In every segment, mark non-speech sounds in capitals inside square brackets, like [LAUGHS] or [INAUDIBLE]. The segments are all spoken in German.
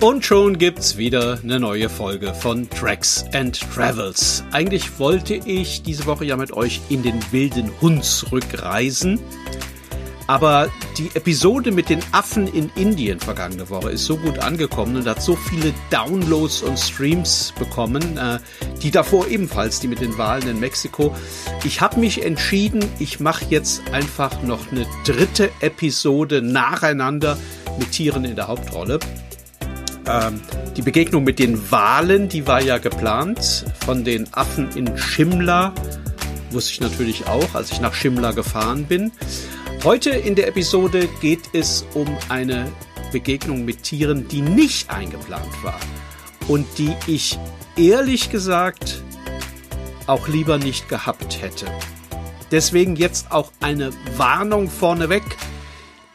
Und schon gibt's wieder eine neue Folge von Tracks and Travels. Eigentlich wollte ich diese Woche ja mit euch in den wilden Hunsrück reisen. Aber die Episode mit den Affen in Indien vergangene Woche ist so gut angekommen und hat so viele Downloads und Streams bekommen, äh, die davor ebenfalls, die mit den Wahlen in Mexiko. Ich habe mich entschieden, ich mache jetzt einfach noch eine dritte Episode nacheinander mit Tieren in der Hauptrolle. Ähm, die Begegnung mit den Walen, die war ja geplant von den Affen in Shimla. Wusste ich natürlich auch, als ich nach Shimla gefahren bin. Heute in der Episode geht es um eine Begegnung mit Tieren, die nicht eingeplant war und die ich ehrlich gesagt auch lieber nicht gehabt hätte. Deswegen jetzt auch eine Warnung vorneweg.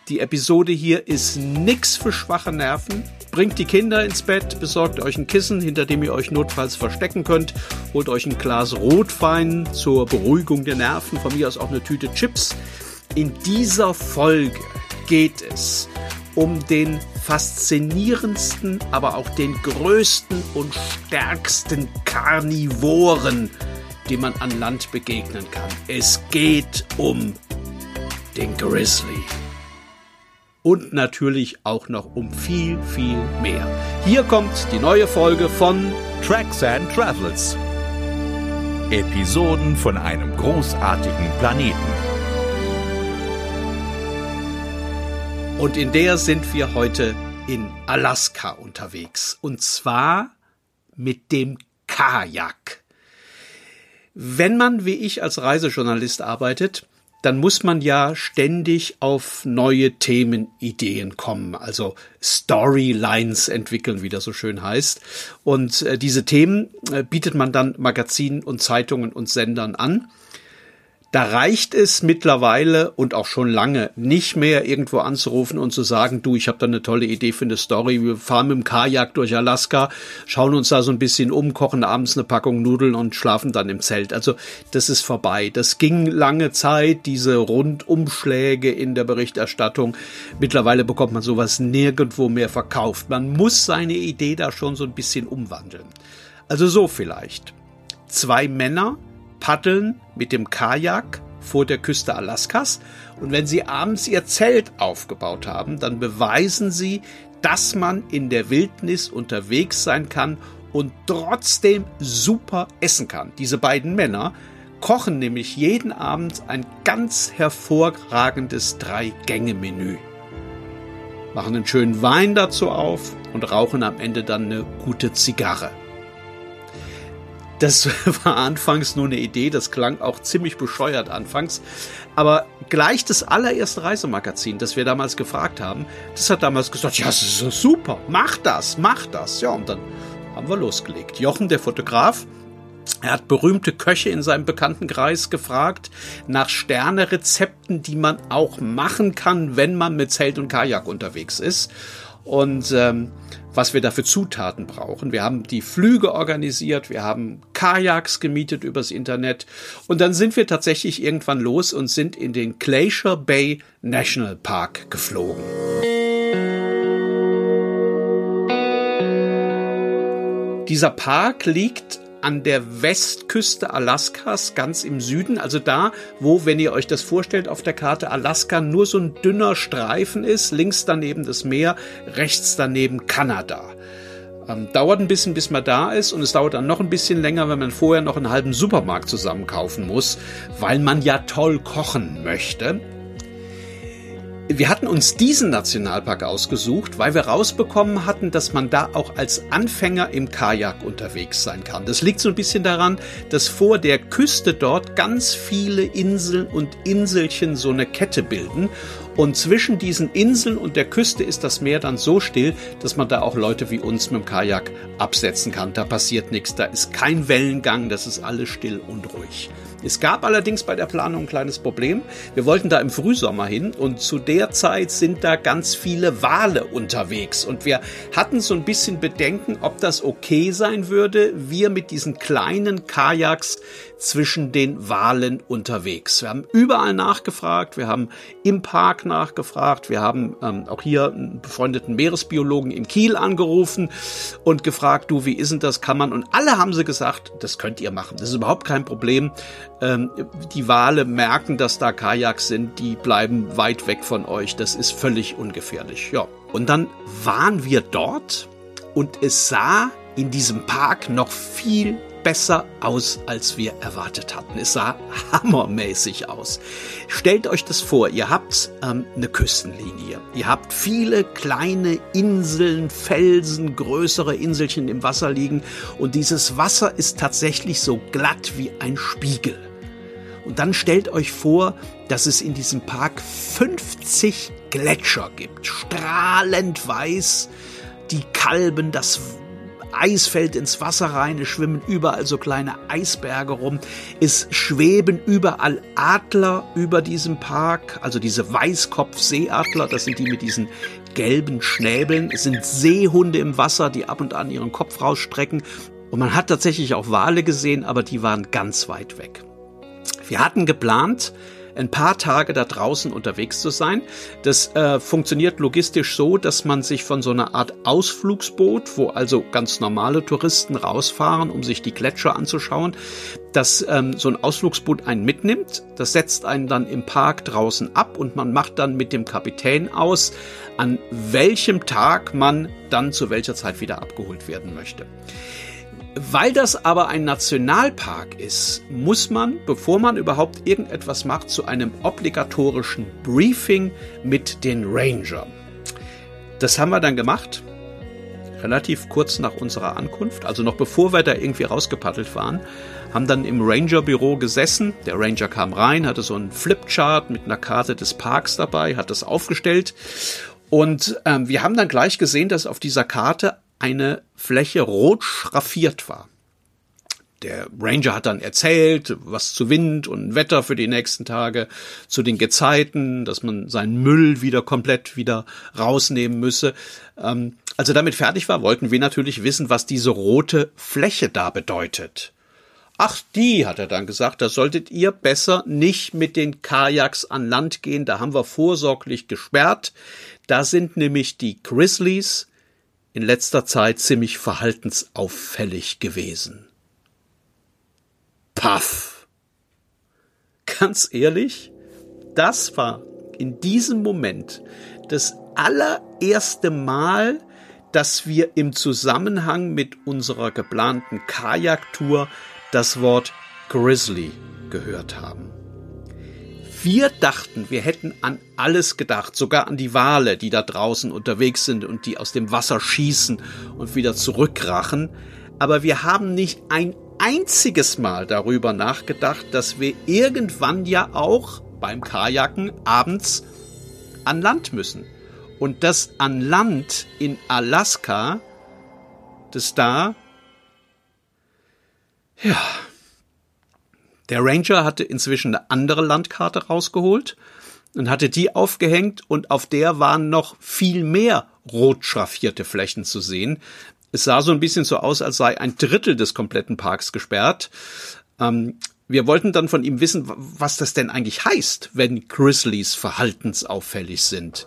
Die Episode hier ist nix für schwache Nerven. Bringt die Kinder ins Bett, besorgt euch ein Kissen, hinter dem ihr euch notfalls verstecken könnt, holt euch ein Glas Rotwein zur Beruhigung der Nerven, von mir aus auch eine Tüte Chips. In dieser Folge geht es um den faszinierendsten, aber auch den größten und stärksten Karnivoren, dem man an Land begegnen kann. Es geht um den Grizzly. Und natürlich auch noch um viel, viel mehr. Hier kommt die neue Folge von Tracks and Travels. Episoden von einem großartigen Planeten. Und in der sind wir heute in Alaska unterwegs. Und zwar mit dem Kajak. Wenn man wie ich als Reisejournalist arbeitet, dann muss man ja ständig auf neue Themenideen kommen, also Storylines entwickeln, wie das so schön heißt. Und äh, diese Themen äh, bietet man dann Magazinen und Zeitungen und Sendern an. Da reicht es mittlerweile und auch schon lange nicht mehr irgendwo anzurufen und zu sagen, du, ich habe da eine tolle Idee für eine Story. Wir fahren mit dem Kajak durch Alaska, schauen uns da so ein bisschen um, kochen abends eine Packung Nudeln und schlafen dann im Zelt. Also das ist vorbei. Das ging lange Zeit, diese Rundumschläge in der Berichterstattung. Mittlerweile bekommt man sowas nirgendwo mehr verkauft. Man muss seine Idee da schon so ein bisschen umwandeln. Also so vielleicht. Zwei Männer, paddeln mit dem Kajak vor der Küste Alaskas und wenn sie abends ihr Zelt aufgebaut haben, dann beweisen sie, dass man in der Wildnis unterwegs sein kann und trotzdem super essen kann. Diese beiden Männer kochen nämlich jeden Abend ein ganz hervorragendes Drei-Gänge-Menü. Machen einen schönen Wein dazu auf und rauchen am Ende dann eine gute Zigarre. Das [LAUGHS] war anfangs nur eine Idee, das klang auch ziemlich bescheuert anfangs. Aber gleich das allererste Reisemagazin, das wir damals gefragt haben, das hat damals gesagt, ja, das ist super, mach das, mach das. Ja, und dann haben wir losgelegt. Jochen, der Fotograf, er hat berühmte Köche in seinem Bekanntenkreis gefragt nach Sternerezepten, die man auch machen kann, wenn man mit Zelt und Kajak unterwegs ist. Und ähm, was wir dafür Zutaten brauchen. Wir haben die Flüge organisiert, wir haben Kajaks gemietet übers Internet und dann sind wir tatsächlich irgendwann los und sind in den Glacier Bay National Park geflogen. Dieser Park liegt an der Westküste Alaskas, ganz im Süden, also da, wo, wenn ihr euch das vorstellt auf der Karte, Alaska nur so ein dünner Streifen ist, links daneben das Meer, rechts daneben Kanada. Ähm, dauert ein bisschen, bis man da ist und es dauert dann noch ein bisschen länger, wenn man vorher noch einen halben Supermarkt zusammenkaufen muss, weil man ja toll kochen möchte. Wir hatten uns diesen Nationalpark ausgesucht, weil wir rausbekommen hatten, dass man da auch als Anfänger im Kajak unterwegs sein kann. Das liegt so ein bisschen daran, dass vor der Küste dort ganz viele Inseln und Inselchen so eine Kette bilden. Und zwischen diesen Inseln und der Küste ist das Meer dann so still, dass man da auch Leute wie uns mit dem Kajak absetzen kann. Da passiert nichts, da ist kein Wellengang, das ist alles still und ruhig. Es gab allerdings bei der Planung ein kleines Problem. Wir wollten da im Frühsommer hin und zu der Zeit sind da ganz viele Wale unterwegs und wir hatten so ein bisschen Bedenken, ob das okay sein würde, wir mit diesen kleinen Kajaks zwischen den Walen unterwegs. Wir haben überall nachgefragt, wir haben im Park nachgefragt, wir haben ähm, auch hier einen befreundeten Meeresbiologen in Kiel angerufen und gefragt, du, wie ist denn das, kann man? Und alle haben sie gesagt, das könnt ihr machen, das ist überhaupt kein Problem. Ähm, die Wale merken, dass da Kajaks sind, die bleiben weit weg von euch, das ist völlig ungefährlich. Ja. Und dann waren wir dort und es sah in diesem Park noch viel besser aus, als wir erwartet hatten. Es sah hammermäßig aus. Stellt euch das vor, ihr habt ähm, eine Küstenlinie. Ihr habt viele kleine Inseln, Felsen, größere Inselchen im Wasser liegen und dieses Wasser ist tatsächlich so glatt wie ein Spiegel. Und dann stellt euch vor, dass es in diesem Park 50 Gletscher gibt, strahlend weiß, die kalben das Eis fällt ins Wasser rein, es schwimmen überall so kleine Eisberge rum, es schweben überall Adler über diesem Park, also diese Weißkopfseeadler, das sind die mit diesen gelben Schnäbeln, es sind Seehunde im Wasser, die ab und an ihren Kopf rausstrecken. Und man hat tatsächlich auch Wale gesehen, aber die waren ganz weit weg. Wir hatten geplant, ein paar Tage da draußen unterwegs zu sein. Das äh, funktioniert logistisch so, dass man sich von so einer Art Ausflugsboot, wo also ganz normale Touristen rausfahren, um sich die Gletscher anzuschauen, dass ähm, so ein Ausflugsboot einen mitnimmt. Das setzt einen dann im Park draußen ab und man macht dann mit dem Kapitän aus, an welchem Tag man dann zu welcher Zeit wieder abgeholt werden möchte. Weil das aber ein Nationalpark ist, muss man, bevor man überhaupt irgendetwas macht, zu einem obligatorischen Briefing mit den Ranger. Das haben wir dann gemacht, relativ kurz nach unserer Ankunft, also noch bevor wir da irgendwie rausgepaddelt waren, haben dann im Ranger-Büro gesessen. Der Ranger kam rein, hatte so einen Flipchart mit einer Karte des Parks dabei, hat das aufgestellt und ähm, wir haben dann gleich gesehen, dass auf dieser Karte eine Fläche rot schraffiert war. Der Ranger hat dann erzählt, was zu Wind und Wetter für die nächsten Tage, zu den Gezeiten, dass man seinen Müll wieder komplett wieder rausnehmen müsse. Ähm, als er damit fertig war, wollten wir natürlich wissen, was diese rote Fläche da bedeutet. Ach, die, hat er dann gesagt, da solltet ihr besser nicht mit den Kajaks an Land gehen, da haben wir vorsorglich gesperrt. Da sind nämlich die Grizzlies, in letzter Zeit ziemlich verhaltensauffällig gewesen. Paff. Ganz ehrlich, das war in diesem Moment das allererste Mal, dass wir im Zusammenhang mit unserer geplanten Kajaktour das Wort Grizzly gehört haben. Wir dachten, wir hätten an alles gedacht, sogar an die Wale, die da draußen unterwegs sind und die aus dem Wasser schießen und wieder zurückrachen. Aber wir haben nicht ein einziges Mal darüber nachgedacht, dass wir irgendwann ja auch beim Kajaken abends an Land müssen. Und das an Land in Alaska, das da, ja, der Ranger hatte inzwischen eine andere Landkarte rausgeholt und hatte die aufgehängt und auf der waren noch viel mehr rot schraffierte Flächen zu sehen. Es sah so ein bisschen so aus, als sei ein Drittel des kompletten Parks gesperrt. Ähm, wir wollten dann von ihm wissen, was das denn eigentlich heißt, wenn Grizzlies verhaltensauffällig sind.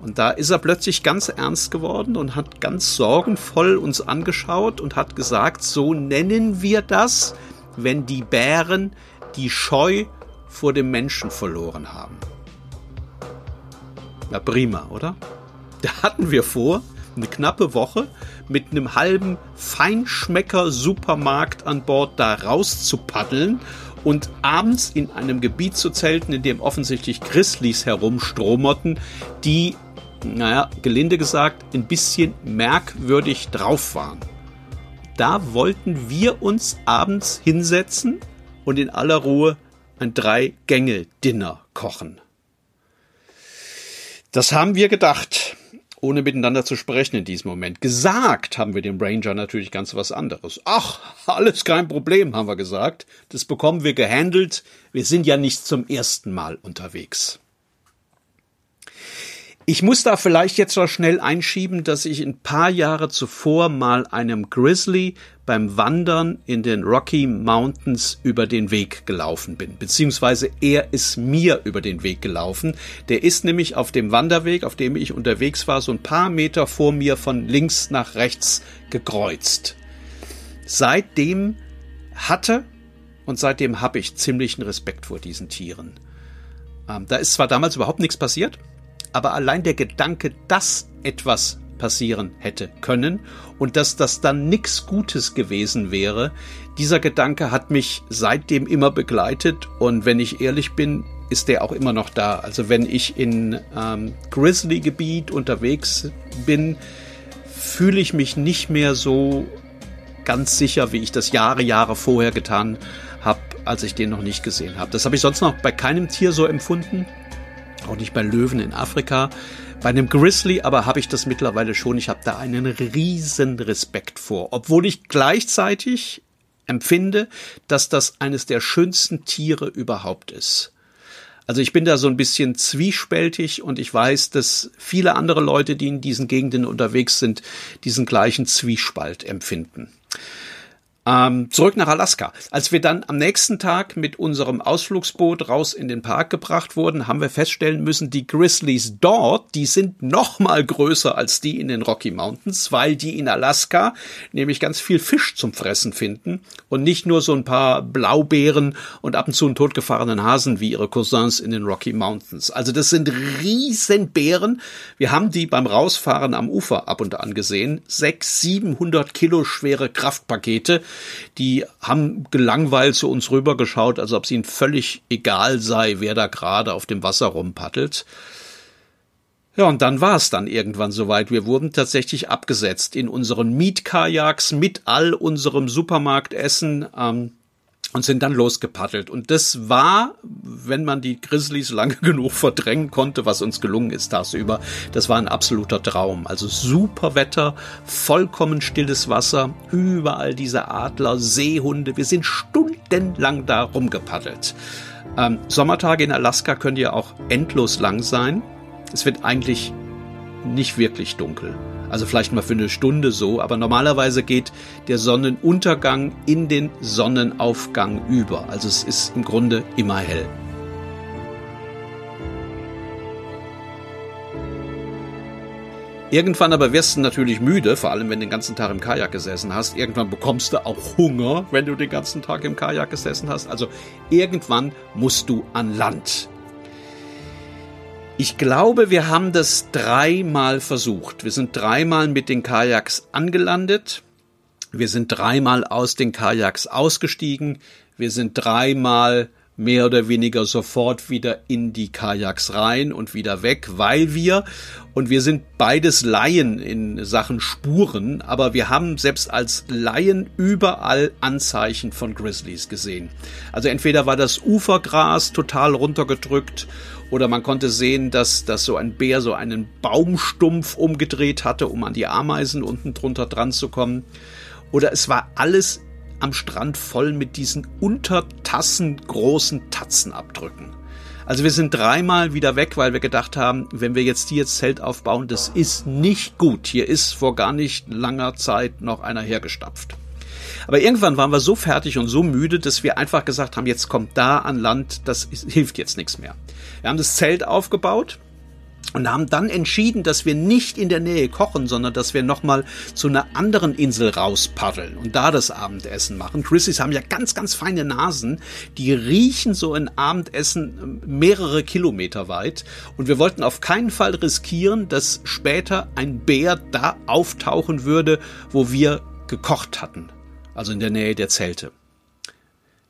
Und da ist er plötzlich ganz ernst geworden und hat ganz sorgenvoll uns angeschaut und hat gesagt, so nennen wir das, wenn die Bären die Scheu vor dem Menschen verloren haben. Na prima, oder? Da hatten wir vor, eine knappe Woche mit einem halben Feinschmecker-Supermarkt an Bord da raus zu paddeln und abends in einem Gebiet zu zelten, in dem offensichtlich Grizzlies herumstromerten, die, naja, gelinde gesagt, ein bisschen merkwürdig drauf waren da wollten wir uns abends hinsetzen und in aller Ruhe ein Drei-Gänge-Dinner kochen. Das haben wir gedacht. ohne miteinander zu sprechen in diesem Moment. Gesagt haben wir dem Ranger natürlich ganz was anderes. Ach, alles kein Problem, haben wir gesagt. Das bekommen wir gehandelt. Wir sind ja nicht zum ersten Mal unterwegs. Ich muss da vielleicht jetzt noch schnell einschieben, dass ich ein paar Jahre zuvor mal einem Grizzly beim Wandern in den Rocky Mountains über den Weg gelaufen bin. Beziehungsweise er ist mir über den Weg gelaufen. Der ist nämlich auf dem Wanderweg, auf dem ich unterwegs war, so ein paar Meter vor mir von links nach rechts gekreuzt. Seitdem hatte und seitdem habe ich ziemlichen Respekt vor diesen Tieren. Ähm, da ist zwar damals überhaupt nichts passiert, aber allein der Gedanke, dass etwas passieren hätte können und dass das dann nichts Gutes gewesen wäre, dieser Gedanke hat mich seitdem immer begleitet und wenn ich ehrlich bin, ist der auch immer noch da. Also wenn ich in ähm, Grizzly-Gebiet unterwegs bin, fühle ich mich nicht mehr so ganz sicher, wie ich das Jahre, Jahre vorher getan habe, als ich den noch nicht gesehen habe. Das habe ich sonst noch bei keinem Tier so empfunden auch nicht bei Löwen in Afrika. Bei einem Grizzly aber habe ich das mittlerweile schon. Ich habe da einen riesen Respekt vor, obwohl ich gleichzeitig empfinde, dass das eines der schönsten Tiere überhaupt ist. Also ich bin da so ein bisschen zwiespältig und ich weiß, dass viele andere Leute, die in diesen Gegenden unterwegs sind, diesen gleichen Zwiespalt empfinden. Ähm, zurück nach Alaska. Als wir dann am nächsten Tag mit unserem Ausflugsboot raus in den Park gebracht wurden, haben wir feststellen müssen, die Grizzlies dort, die sind noch mal größer als die in den Rocky Mountains, weil die in Alaska nämlich ganz viel Fisch zum Fressen finden und nicht nur so ein paar Blaubeeren und ab und zu einen totgefahrenen Hasen wie ihre Cousins in den Rocky Mountains. Also das sind Riesenbären. Wir haben die beim Rausfahren am Ufer ab und an gesehen. Sechs, siebenhundert Kilo schwere Kraftpakete die haben gelangweilt zu uns rübergeschaut, als ob es ihnen völlig egal sei, wer da gerade auf dem Wasser rumpaddelt. Ja, und dann war es dann irgendwann soweit. Wir wurden tatsächlich abgesetzt in unseren Mietkajaks mit all unserem Supermarktessen. Ähm, und sind dann losgepaddelt. Und das war, wenn man die Grizzlies lange [LAUGHS] genug verdrängen konnte, was uns gelungen ist tagsüber, das war ein absoluter Traum. Also super Wetter, vollkommen stilles Wasser, überall diese Adler, Seehunde. Wir sind stundenlang da rumgepaddelt. Ähm, Sommertage in Alaska können ja auch endlos lang sein. Es wird eigentlich nicht wirklich dunkel. Also vielleicht mal für eine Stunde so, aber normalerweise geht der Sonnenuntergang in den Sonnenaufgang über. Also es ist im Grunde immer hell. Irgendwann aber wirst du natürlich müde, vor allem wenn du den ganzen Tag im Kajak gesessen hast. Irgendwann bekommst du auch Hunger, wenn du den ganzen Tag im Kajak gesessen hast. Also irgendwann musst du an Land. Ich glaube, wir haben das dreimal versucht. Wir sind dreimal mit den Kajaks angelandet. Wir sind dreimal aus den Kajaks ausgestiegen. Wir sind dreimal mehr oder weniger sofort wieder in die Kajaks rein und wieder weg, weil wir, und wir sind beides Laien in Sachen Spuren, aber wir haben selbst als Laien überall Anzeichen von Grizzlies gesehen. Also entweder war das Ufergras total runtergedrückt oder man konnte sehen, dass, dass so ein Bär so einen Baumstumpf umgedreht hatte, um an die Ameisen unten drunter dran zu kommen. Oder es war alles am Strand voll mit diesen Untertassen großen Tatzenabdrücken. Also wir sind dreimal wieder weg, weil wir gedacht haben, wenn wir jetzt hier Zelt aufbauen, das ist nicht gut. Hier ist vor gar nicht langer Zeit noch einer hergestapft. Aber irgendwann waren wir so fertig und so müde, dass wir einfach gesagt haben, jetzt kommt da an Land, das hilft jetzt nichts mehr. Wir haben das Zelt aufgebaut, und haben dann entschieden, dass wir nicht in der Nähe kochen, sondern dass wir nochmal zu einer anderen Insel rauspaddeln und da das Abendessen machen. Chrissys haben ja ganz, ganz feine Nasen, die riechen so ein Abendessen ähm, mehrere Kilometer weit und wir wollten auf keinen Fall riskieren, dass später ein Bär da auftauchen würde, wo wir gekocht hatten, also in der Nähe der Zelte.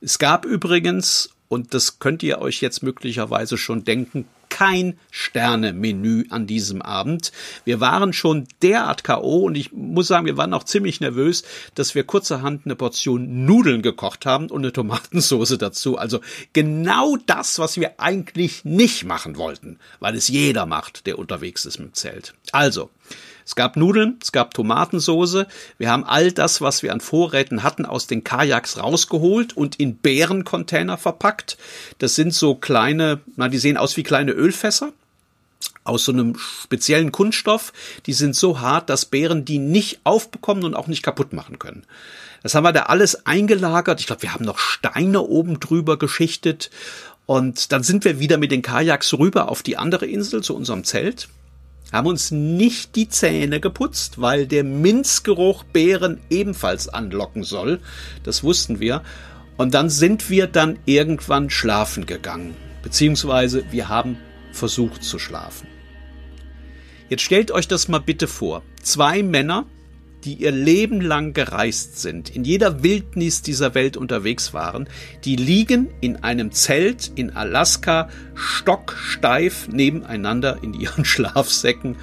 Es gab übrigens, und das könnt ihr euch jetzt möglicherweise schon denken, kein Sterne-Menü an diesem Abend. Wir waren schon derart K.O. und ich muss sagen, wir waren auch ziemlich nervös, dass wir kurzerhand eine Portion Nudeln gekocht haben und eine Tomatensauce dazu. Also genau das, was wir eigentlich nicht machen wollten, weil es jeder macht, der unterwegs ist mit dem Zelt. Also, es gab Nudeln, es gab Tomatensoße. Wir haben all das, was wir an Vorräten hatten, aus den Kajaks rausgeholt und in Bärencontainer verpackt. Das sind so kleine, na, die sehen aus wie kleine Ölfässer aus so einem speziellen Kunststoff. Die sind so hart, dass Bären die nicht aufbekommen und auch nicht kaputt machen können. Das haben wir da alles eingelagert. Ich glaube, wir haben noch Steine oben drüber geschichtet. Und dann sind wir wieder mit den Kajaks rüber auf die andere Insel zu unserem Zelt haben uns nicht die Zähne geputzt, weil der Minzgeruch Beeren ebenfalls anlocken soll. Das wussten wir. Und dann sind wir dann irgendwann schlafen gegangen. Beziehungsweise wir haben versucht zu schlafen. Jetzt stellt euch das mal bitte vor. Zwei Männer, die ihr Leben lang gereist sind, in jeder Wildnis dieser Welt unterwegs waren, die liegen in einem Zelt in Alaska stocksteif nebeneinander in ihren [LAUGHS] Schlafsäcken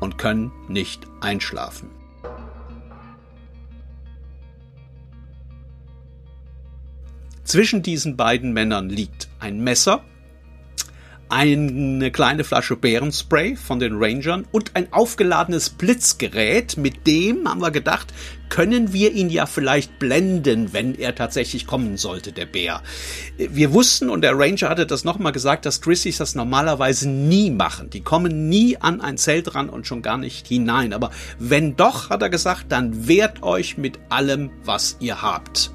und können nicht einschlafen. Zwischen diesen beiden Männern liegt ein Messer, eine kleine Flasche Bärenspray von den Rangern und ein aufgeladenes Blitzgerät. Mit dem haben wir gedacht, können wir ihn ja vielleicht blenden, wenn er tatsächlich kommen sollte, der Bär. Wir wussten, und der Ranger hatte das nochmal gesagt, dass Grizzlies das normalerweise nie machen. Die kommen nie an ein Zelt ran und schon gar nicht hinein. Aber wenn doch, hat er gesagt, dann wehrt euch mit allem, was ihr habt.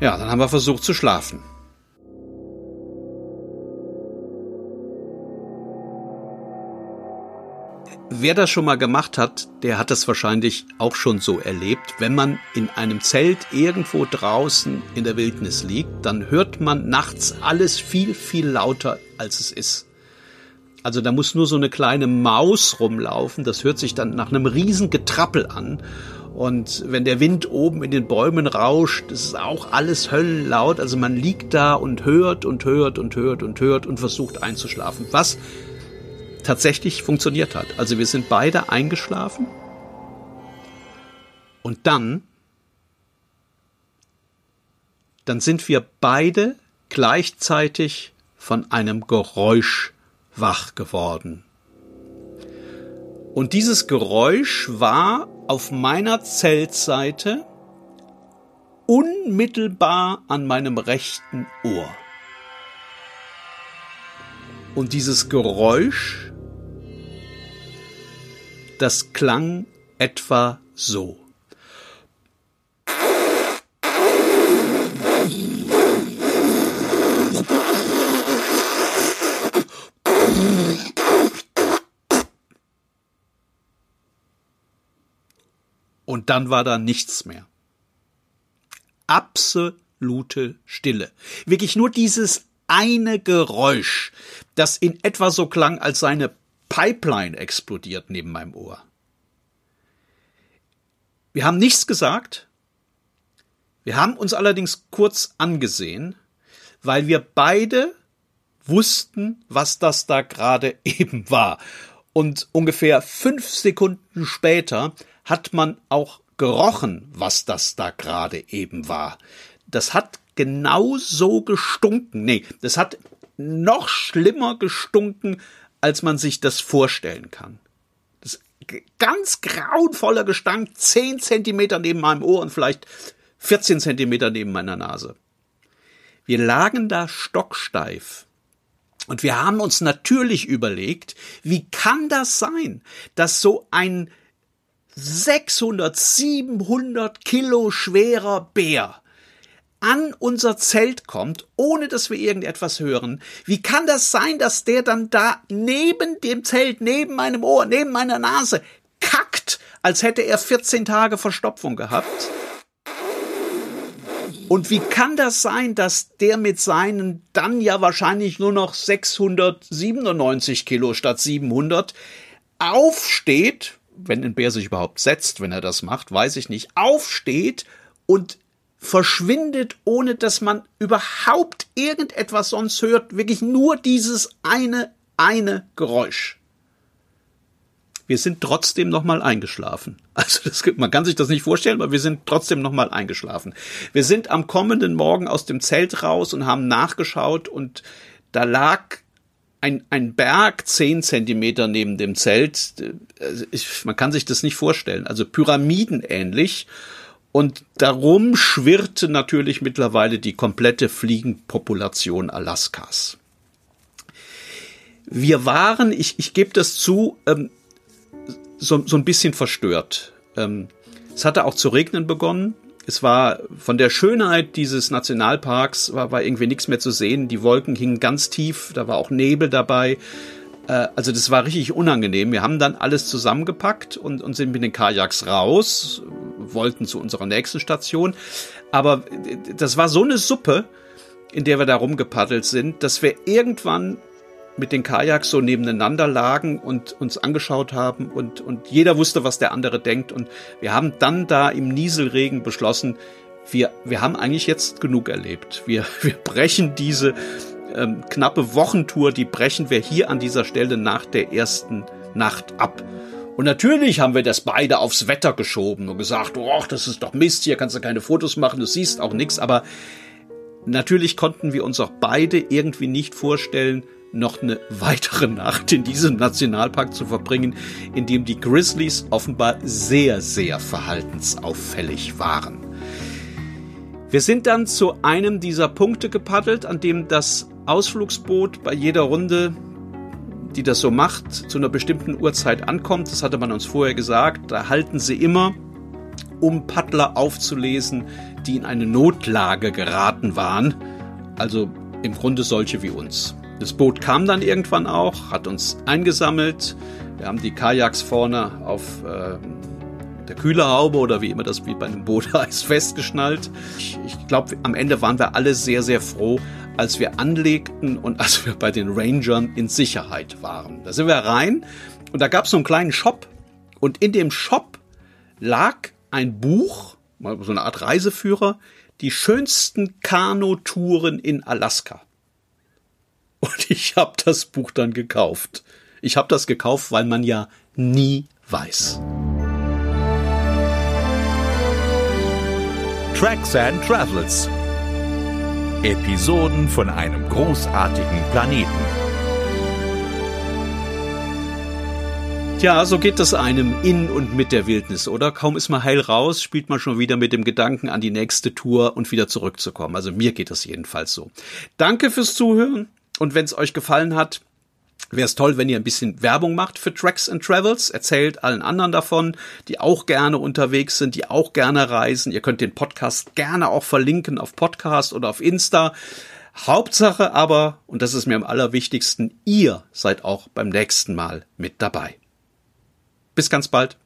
Ja, dann haben wir versucht zu schlafen. Wer das schon mal gemacht hat, der hat das wahrscheinlich auch schon so erlebt. Wenn man in einem Zelt irgendwo draußen in der Wildnis liegt, dann hört man nachts alles viel, viel lauter, als es ist. Also da muss nur so eine kleine Maus rumlaufen. Das hört sich dann nach einem riesen Getrappel an. Und wenn der Wind oben in den Bäumen rauscht, ist auch alles höllenlaut. Also man liegt da und hört und hört und hört und hört und versucht einzuschlafen. Was tatsächlich funktioniert hat. Also wir sind beide eingeschlafen und dann, dann sind wir beide gleichzeitig von einem Geräusch wach geworden. Und dieses Geräusch war auf meiner Zeltseite unmittelbar an meinem rechten Ohr. Und dieses Geräusch das klang etwa so. Und dann war da nichts mehr. Absolute Stille. Wirklich nur dieses eine Geräusch, das in etwa so klang, als seine Pipeline explodiert neben meinem Ohr. Wir haben nichts gesagt. Wir haben uns allerdings kurz angesehen, weil wir beide wussten, was das da gerade [LAUGHS] eben war. Und ungefähr fünf Sekunden später hat man auch gerochen, was das da gerade eben war. Das hat genau so gestunken. Nee, das hat noch schlimmer gestunken als man sich das vorstellen kann. Das ganz grauenvoller Gestank, zehn Zentimeter neben meinem Ohr und vielleicht 14 Zentimeter neben meiner Nase. Wir lagen da stocksteif. Und wir haben uns natürlich überlegt, wie kann das sein, dass so ein 600, 700 Kilo schwerer Bär an unser Zelt kommt, ohne dass wir irgendetwas hören. Wie kann das sein, dass der dann da neben dem Zelt, neben meinem Ohr, neben meiner Nase kackt, als hätte er 14 Tage Verstopfung gehabt? Und wie kann das sein, dass der mit seinen dann ja wahrscheinlich nur noch 697 Kilo statt 700 aufsteht, wenn ein Bär sich überhaupt setzt, wenn er das macht, weiß ich nicht, aufsteht und verschwindet, ohne dass man überhaupt irgendetwas sonst hört. Wirklich nur dieses eine, eine Geräusch. Wir sind trotzdem nochmal eingeschlafen. [LAUGHS] Also das, man kann sich das nicht vorstellen, aber wir sind trotzdem nochmal eingeschlafen. Wir sind am kommenden Morgen aus dem Zelt raus und haben nachgeschaut und da lag ein, ein Berg zehn Zentimeter neben dem Zelt. Also ich, man kann sich das nicht vorstellen. Also pyramidenähnlich. Und darum schwirrte natürlich mittlerweile die komplette Fliegenpopulation Alaskas. Wir waren, ich, ich gebe das zu, ähm, so, so ein bisschen verstört. Ähm, es hatte auch zu regnen begonnen. Es war von der Schönheit dieses Nationalparks war, war irgendwie nichts mehr zu sehen. Die Wolken hingen ganz tief, da war auch Nebel dabei. Äh, also das war richtig unangenehm. Wir haben dann alles zusammengepackt und, und sind mit den Kajaks raus, wollten zu unserer nächsten Station. Aber das war so eine Suppe, in der wir da rumgepaddelt sind, dass wir irgendwann mit den Kajaks so nebeneinander lagen und uns angeschaut haben und, und jeder wusste, was der andere denkt. Und wir haben dann da im Nieselregen beschlossen, wir, wir haben eigentlich jetzt genug erlebt. Wir, [LAUGHS] wir brechen diese ähm, knappe Wochentour, die brechen wir hier an dieser Stelle nach der ersten Nacht ab. Und natürlich haben wir das beide aufs Wetter geschoben und gesagt, oh, das ist doch Mist, hier kannst du keine Fotos machen, du siehst auch nichts. Aber natürlich konnten wir uns auch beide irgendwie nicht vorstellen, noch eine weitere Nacht in diesem Nationalpark zu verbringen, in dem die Grizzlies offenbar sehr, sehr verhaltensauffällig waren. Wir sind dann zu einem dieser Punkte gepaddelt, an dem das Ausflugsboot bei jeder Runde, die das so macht, zu einer bestimmten Uhrzeit ankommt. Das hatte man uns vorher gesagt. Da halten sie immer, um Paddler aufzulesen, die in eine Notlage geraten waren. Also im Grunde solche wie uns. Das Boot kam dann irgendwann auch, hat uns eingesammelt. Wir haben die Kajaks vorne auf äh, der Kühlerhaube oder wie immer das wie bei einem Boot [LAUGHS] heißt, festgeschnallt. Ich, ich glaube, am Ende waren wir alle sehr, sehr froh, als wir anlegten und [LAUGHS] als wir bei den Rangern in Sicherheit waren. Da sind wir rein und da gab es so einen kleinen Shop und in dem Shop lag ein Buch, so eine Art Reiseführer, die schönsten Kanutouren in Alaska. [LAUGHS] Und ich habe das Buch dann gekauft. Ich habe das gekauft, weil man ja nie weiß. Tracks and Travels. Episoden von einem großartigen Planeten. Ja, so geht es einem in und mit der Wildnis, oder? Kaum ist man heil raus, spielt man schon wieder mit dem Gedanken an die nächste Tour und wieder zurückzukommen. Also mir geht es jedenfalls so. Danke fürs Zuhören. Und wenn es euch gefallen hat, wäre es toll, wenn ihr ein bisschen Werbung macht für Tracks and Travels. Erzählt allen anderen davon, die auch gerne unterwegs sind, die auch gerne reisen. Ihr könnt den Podcast gerne auch verlinken auf Podcast oder auf Insta. Hauptsache aber, und das ist mir am allerwichtigsten, ihr seid auch beim nächsten Mal mit dabei. Bis ganz bald.